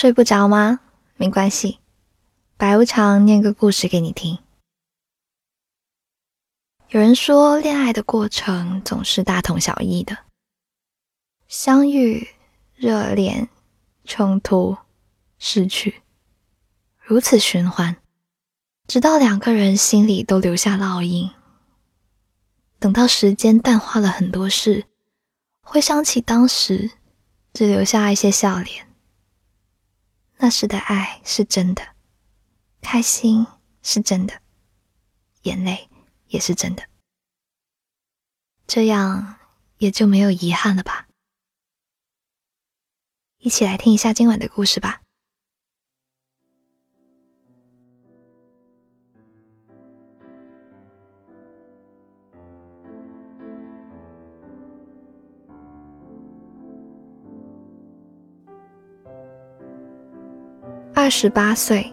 睡不着吗？没关系，白无常念个故事给你听。有人说，恋爱的过程总是大同小异的：相遇、热恋、冲突、失去，如此循环，直到两个人心里都留下烙印。等到时间淡化了很多事，回想起当时，只留下一些笑脸。那时的爱是真的，开心是真的，眼泪。也是真的，这样也就没有遗憾了吧？一起来听一下今晚的故事吧。二十八岁，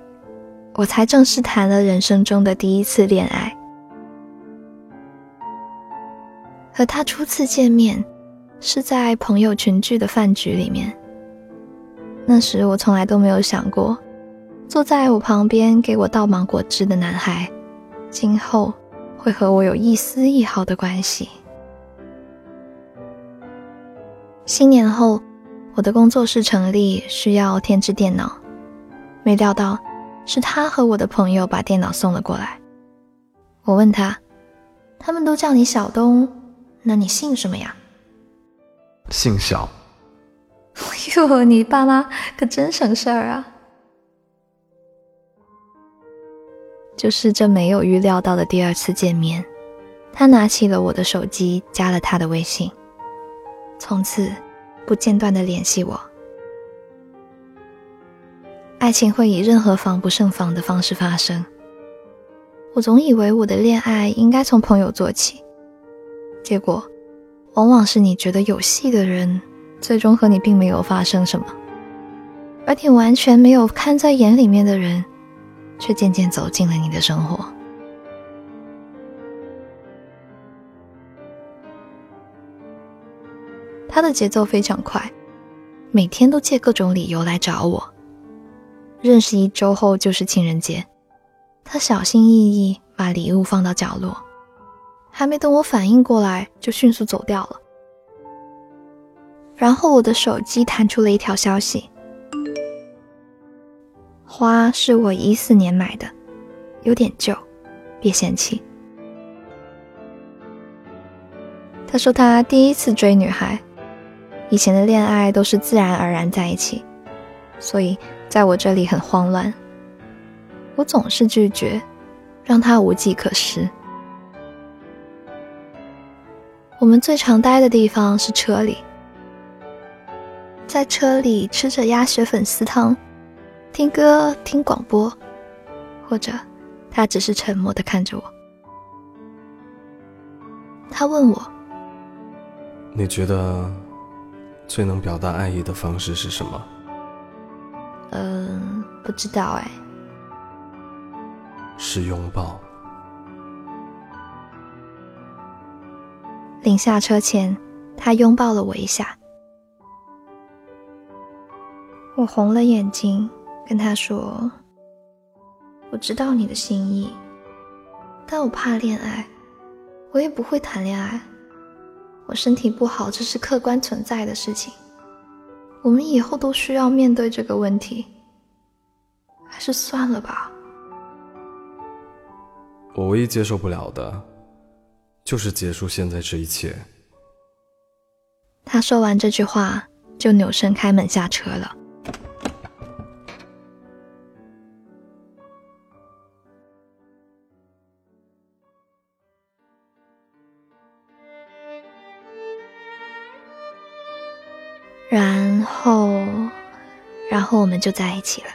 我才正式谈了人生中的第一次恋爱。和他初次见面是在朋友群聚的饭局里面。那时我从来都没有想过，坐在我旁边给我倒芒果汁的男孩，今后会和我有一丝一毫的关系。新年后，我的工作室成立，需要添置电脑，没料到是他和我的朋友把电脑送了过来。我问他，他们都叫你小东。那你姓什么呀？姓小。哟，你爸妈可真省事儿啊！就是这没有预料到的第二次见面，他拿起了我的手机，加了他的微信，从此不间断的联系我。爱情会以任何防不胜防的方式发生。我总以为我的恋爱应该从朋友做起。结果，往往是你觉得有戏的人，最终和你并没有发生什么；而你完全没有看在眼里面的人，却渐渐走进了你的生活。他的节奏非常快，每天都借各种理由来找我。认识一周后就是情人节，他小心翼翼把礼物放到角落。还没等我反应过来，就迅速走掉了。然后我的手机弹出了一条消息：“花是我一四年买的，有点旧，别嫌弃。”他说他第一次追女孩，以前的恋爱都是自然而然在一起，所以在我这里很慌乱。我总是拒绝，让他无计可施。我们最常待的地方是车里，在车里吃着鸭血粉丝汤，听歌听广播，或者他只是沉默的看着我。他问我：“你觉得最能表达爱意的方式是什么？”嗯，不知道哎。是拥抱。临下车前，他拥抱了我一下。我红了眼睛，跟他说：“我知道你的心意，但我怕恋爱，我也不会谈恋爱。我身体不好，这是客观存在的事情。我们以后都需要面对这个问题，还是算了吧。”我唯一接受不了的。就是结束现在这一切。他说完这句话，就扭身开门下车了。后我们就在一起了。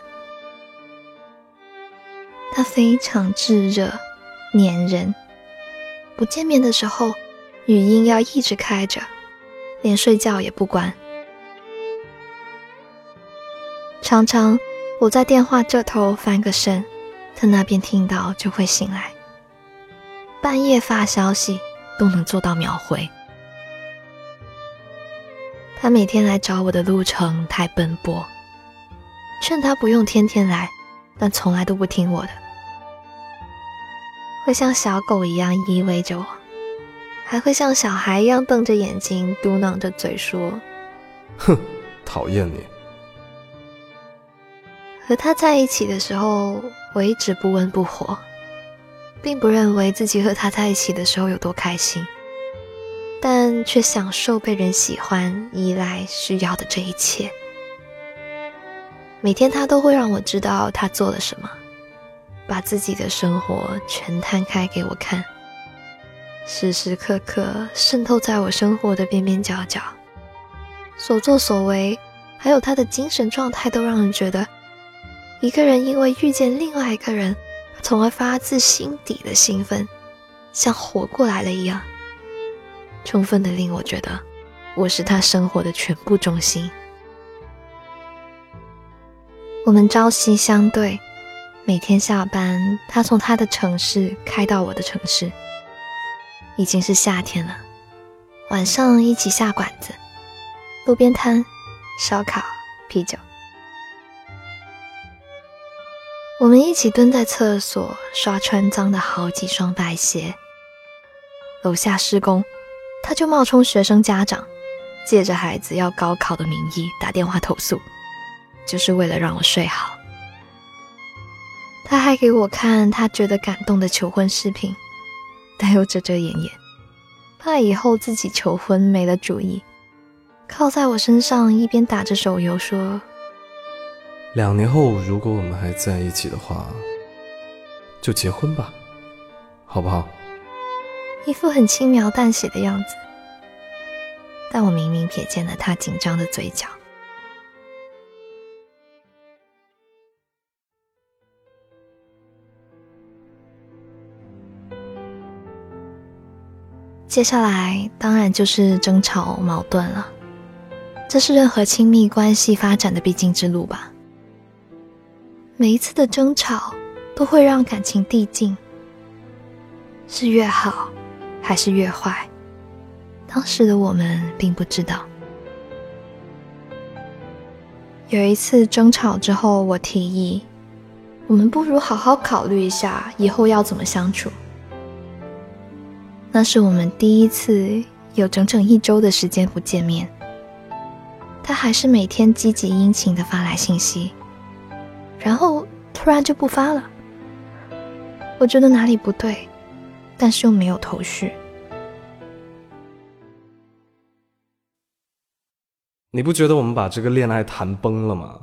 他非常炙热，粘人。不见面的时候，语音要一直开着，连睡觉也不关。常常我在电话这头翻个身，他那边听到就会醒来。半夜发消息都能做到秒回。他每天来找我的路程太奔波，劝他不用天天来，但从来都不听我的，会像小狗一样依偎着我，还会像小孩一样瞪着眼睛，嘟囔着嘴说：“哼，讨厌你。”和他在一起的时候，我一直不温不火，并不认为自己和他在一起的时候有多开心，但却享受被人喜欢、依赖、需要的这一切。每天他都会让我知道他做了什么，把自己的生活全摊开给我看，时时刻刻渗透在我生活的边边角角，所作所为，还有他的精神状态，都让人觉得。一个人因为遇见另外一个人，从而发自心底的兴奋，像活过来了一样，充分的令我觉得我是他生活的全部中心。我们朝夕相对，每天下班，他从他的城市开到我的城市。已经是夏天了，晚上一起下馆子，路边摊，烧烤，啤酒。我们一起蹲在厕所刷穿脏的好几双白鞋。楼下施工，他就冒充学生家长，借着孩子要高考的名义打电话投诉，就是为了让我睡好。他还给我看他觉得感动的求婚视频，但又遮遮掩掩，怕以后自己求婚没了主意，靠在我身上一边打着手游说。两年后，如果我们还在一起的话，就结婚吧，好不好？一副很轻描淡写的样子，但我明明瞥见了他紧张的嘴角。接下来当然就是争吵矛盾了，这是任何亲密关系发展的必经之路吧。每一次的争吵都会让感情递进，是越好还是越坏？当时的我们并不知道。有一次争吵之后，我提议，我们不如好好考虑一下以后要怎么相处。那是我们第一次有整整一周的时间不见面，他还是每天积极殷勤的发来信息。然后突然就不发了，我觉得哪里不对，但是又没有头绪。你不觉得我们把这个恋爱谈崩了吗？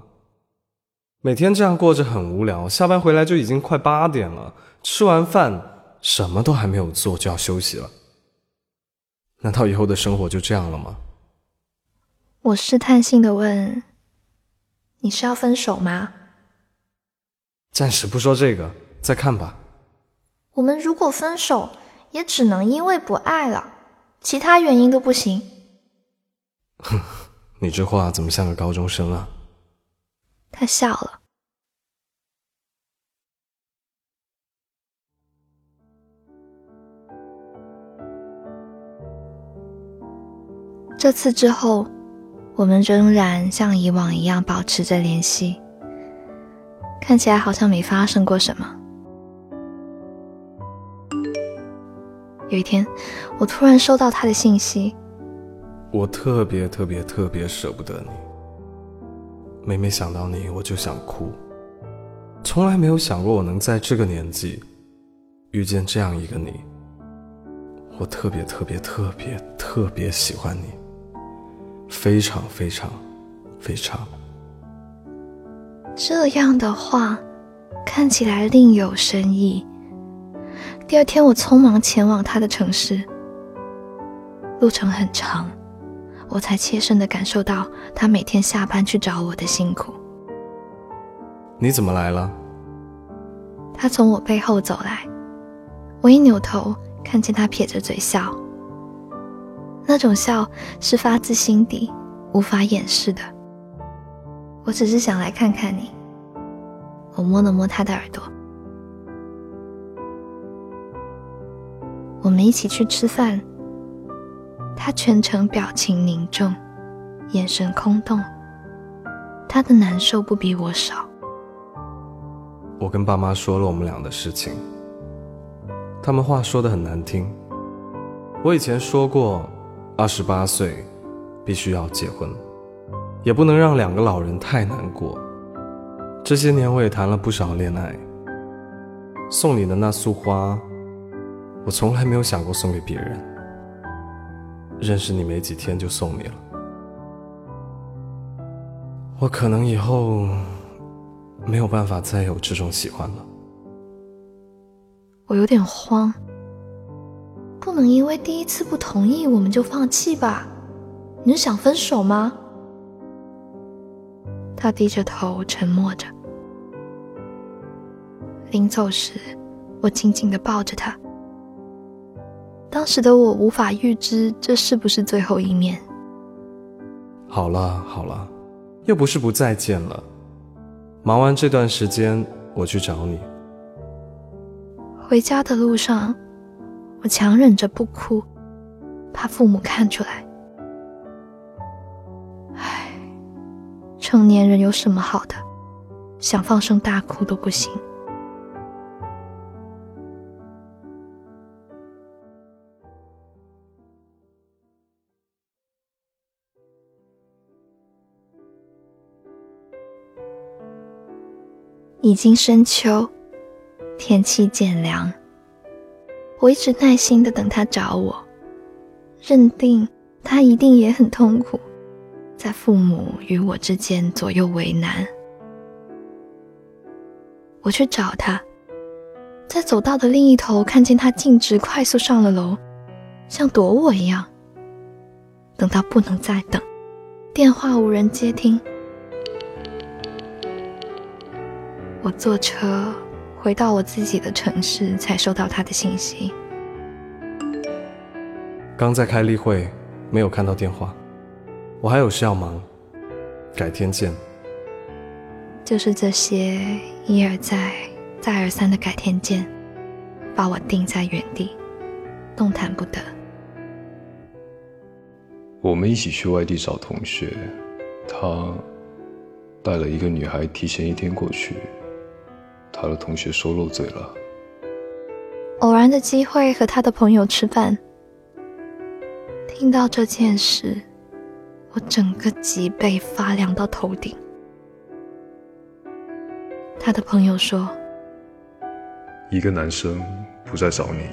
每天这样过着很无聊，下班回来就已经快八点了，吃完饭什么都还没有做就要休息了。难道以后的生活就这样了吗？我试探性的问：“你是要分手吗？”暂时不说这个，再看吧。我们如果分手，也只能因为不爱了，其他原因都不行。哼，你这话怎么像个高中生啊？他笑了。这次之后，我们仍然像以往一样保持着联系。看起来好像没发生过什么。有一天，我突然收到他的信息，我特别特别特别舍不得你。每每想到你，我就想哭。从来没有想过我能在这个年纪遇见这样一个你。我特别特别特别特别喜欢你，非常非常非常。这样的话，看起来另有深意。第二天，我匆忙前往他的城市，路程很长，我才切身的感受到他每天下班去找我的辛苦。你怎么来了？他从我背后走来，我一扭头，看见他撇着嘴笑，那种笑是发自心底，无法掩饰的。我只是想来看看你。我摸了摸他的耳朵。我们一起去吃饭。他全程表情凝重，眼神空洞，他的难受不比我少。我跟爸妈说了我们俩的事情，他们话说的很难听。我以前说过，二十八岁必须要结婚，也不能让两个老人太难过。这些年我也谈了不少恋爱，送你的那束花，我从来没有想过送给别人。认识你没几天就送你了，我可能以后没有办法再有这种喜欢了。我有点慌，不能因为第一次不同意我们就放弃吧？你是想分手吗？他低着头沉默着。临走时，我紧紧地抱着他。当时的我无法预知这是不是最后一面。好了好了，又不是不再见了。忙完这段时间，我去找你。回家的路上，我强忍着不哭，怕父母看出来。唉，成年人有什么好的？想放声大哭都不行。已经深秋，天气渐凉。我一直耐心的等他找我，认定他一定也很痛苦，在父母与我之间左右为难。我去找他，在走道的另一头看见他径直快速上了楼，像躲我一样。等到不能再等，电话无人接听。我坐车回到我自己的城市，才收到他的信息。刚在开例会，没有看到电话。我还有事要忙，改天见。就是这些一而再、再而三的改天见，把我定在原地，动弹不得。我们一起去外地找同学，他带了一个女孩，提前一天过去。他的同学说漏嘴了。偶然的机会和他的朋友吃饭，听到这件事，我整个脊背发凉到头顶。他的朋友说：“一个男生不再找你，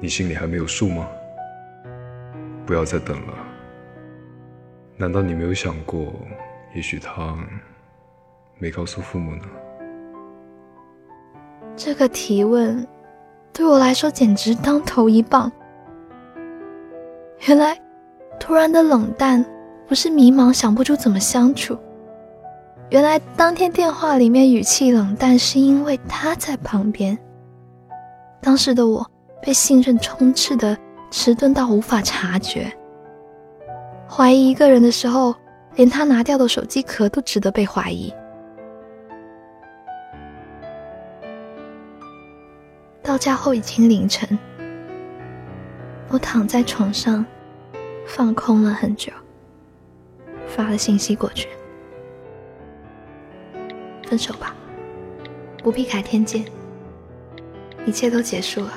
你心里还没有数吗？不要再等了。难道你没有想过，也许他没告诉父母呢？”这个提问对我来说简直当头一棒。原来，突然的冷淡不是迷茫想不出怎么相处，原来当天电话里面语气冷淡是因为他在旁边。当时的我被信任充斥的迟钝到无法察觉，怀疑一个人的时候，连他拿掉的手机壳都值得被怀疑。到家后已经凌晨，我躺在床上，放空了很久，发了信息过去：“分手吧，不必改天见，一切都结束了。”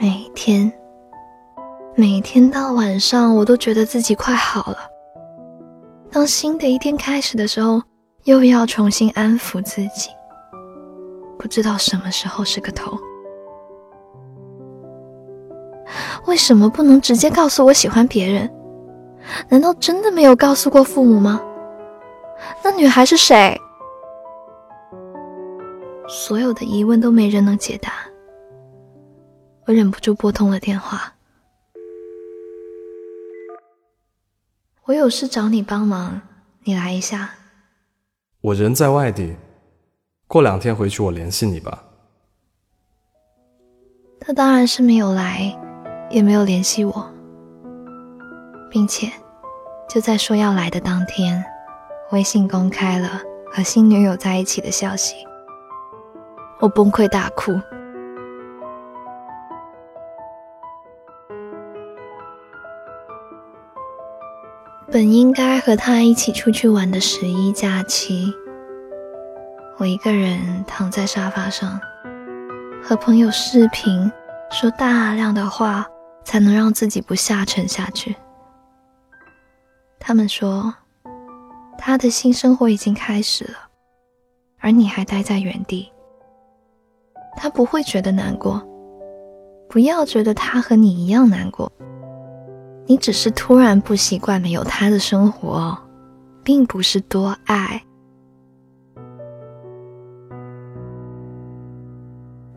每天，每天到晚上，我都觉得自己快好了。当新的一天开始的时候，又要重新安抚自己，不知道什么时候是个头。为什么不能直接告诉我喜欢别人？难道真的没有告诉过父母吗？那女孩是谁？所有的疑问都没人能解答。我忍不住拨通了电话。我有事找你帮忙，你来一下。我人在外地，过两天回去我联系你吧。他当然是没有来，也没有联系我，并且就在说要来的当天，微信公开了和新女友在一起的消息。我崩溃大哭。本应该和他一起出去玩的十一假期，我一个人躺在沙发上，和朋友视频，说大量的话，才能让自己不下沉下去。他们说，他的新生活已经开始了，而你还待在原地。他不会觉得难过，不要觉得他和你一样难过。你只是突然不习惯没有他的生活，并不是多爱。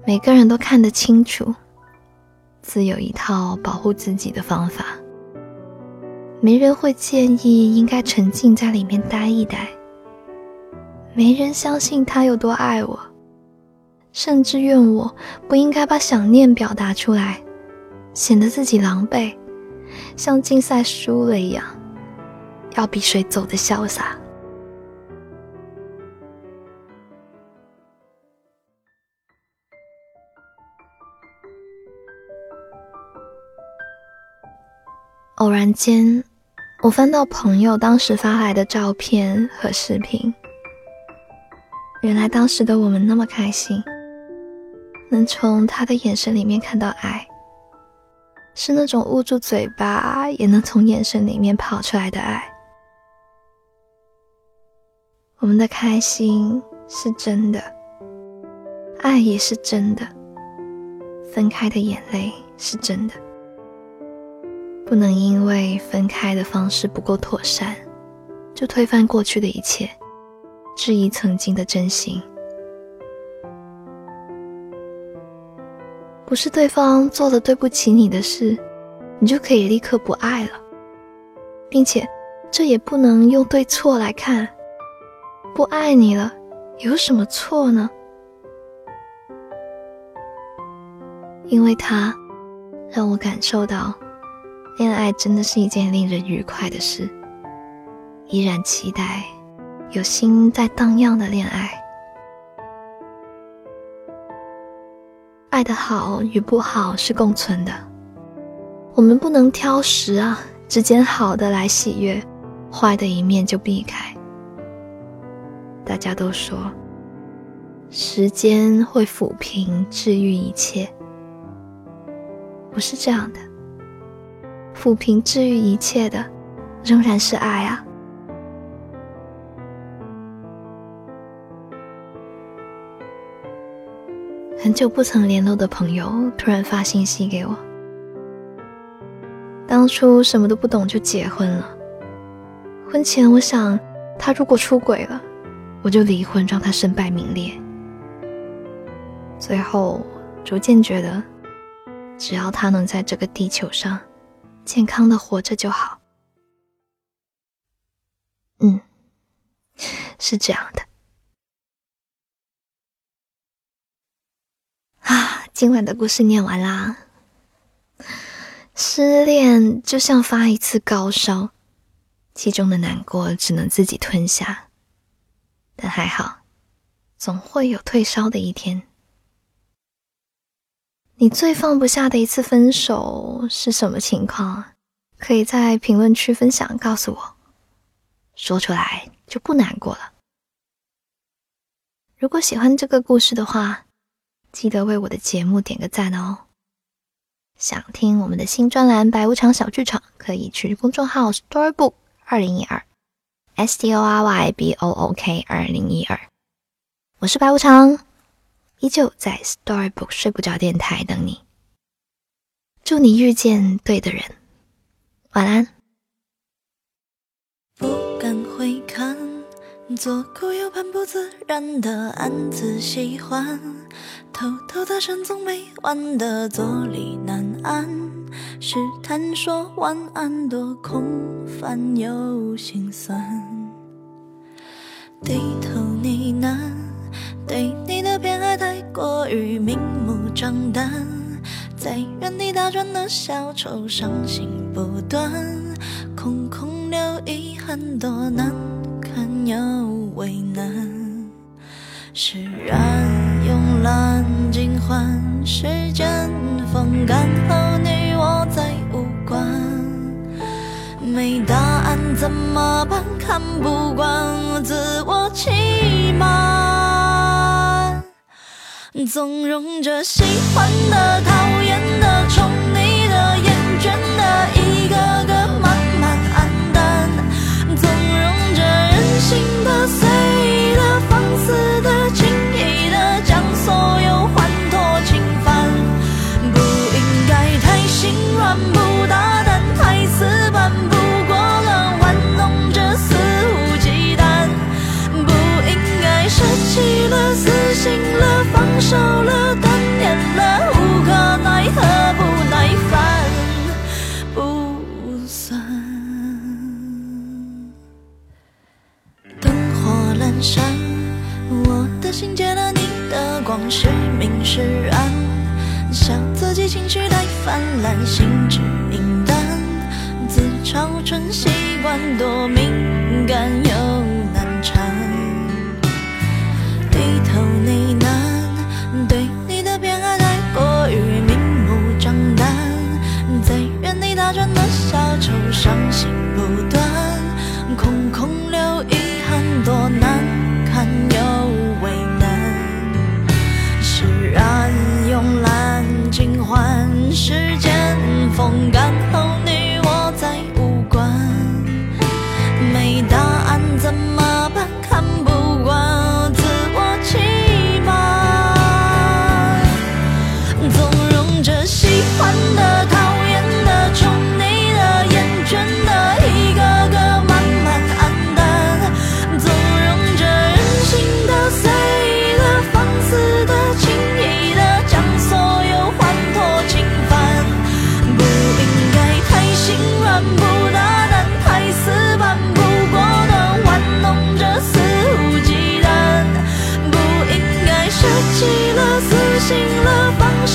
每个人都看得清楚，自有一套保护自己的方法。没人会建议应该沉浸在里面待一待。没人相信他有多爱我，甚至怨我不应该把想念表达出来，显得自己狼狈。像竞赛输了一样，要比谁走的潇洒。偶然间，我翻到朋友当时发来的照片和视频，原来当时的我们那么开心，能从他的眼神里面看到爱。是那种捂住嘴巴也能从眼神里面跑出来的爱。我们的开心是真的，爱也是真的，分开的眼泪是真的。不能因为分开的方式不够妥善，就推翻过去的一切，质疑曾经的真心。不是对方做了对不起你的事，你就可以立刻不爱了，并且这也不能用对错来看。不爱你了，有什么错呢？因为他让我感受到，恋爱真的是一件令人愉快的事，依然期待有心在荡漾的恋爱。爱的好与不好是共存的，我们不能挑食啊，只捡好的来喜悦，坏的一面就避开。大家都说，时间会抚平、治愈一切，不是这样的，抚平、治愈一切的，仍然是爱啊。很久不曾联络的朋友突然发信息给我。当初什么都不懂就结婚了，婚前我想他如果出轨了，我就离婚让他身败名裂。最后逐渐觉得，只要他能在这个地球上健康的活着就好。嗯，是这样的。啊，今晚的故事念完啦。失恋就像发一次高烧，其中的难过只能自己吞下，但还好，总会有退烧的一天。你最放不下的一次分手是什么情况？可以在评论区分享告诉我，说出来就不难过了。如果喜欢这个故事的话。记得为我的节目点个赞哦！想听我们的新专栏《白无常小剧场》，可以去公众号 Storybook 二零一二，S T O R Y B O O K 二零一二。我是白无常，依旧在 Storybook 睡不着电台等你。祝你遇见对的人，晚安。不敢回，左顾右盼，不自然的暗自喜欢。偷偷的深总没完的坐立难安，试探说晚安，多空泛又心酸。低头呢喃，对你的偏爱太过于明目张胆，在原地打转的小丑，伤心不断，空空留遗憾，多难有为难释然慵懒尽欢时间风干后你我再无关没答案怎么办看不惯我自我欺瞒。纵容着喜欢的讨厌的宠心知敏感自嘲成习惯多敏感又难缠低头呢喃对你的偏爱太过于明目张胆在原地打转的小丑伤心不断。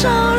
伤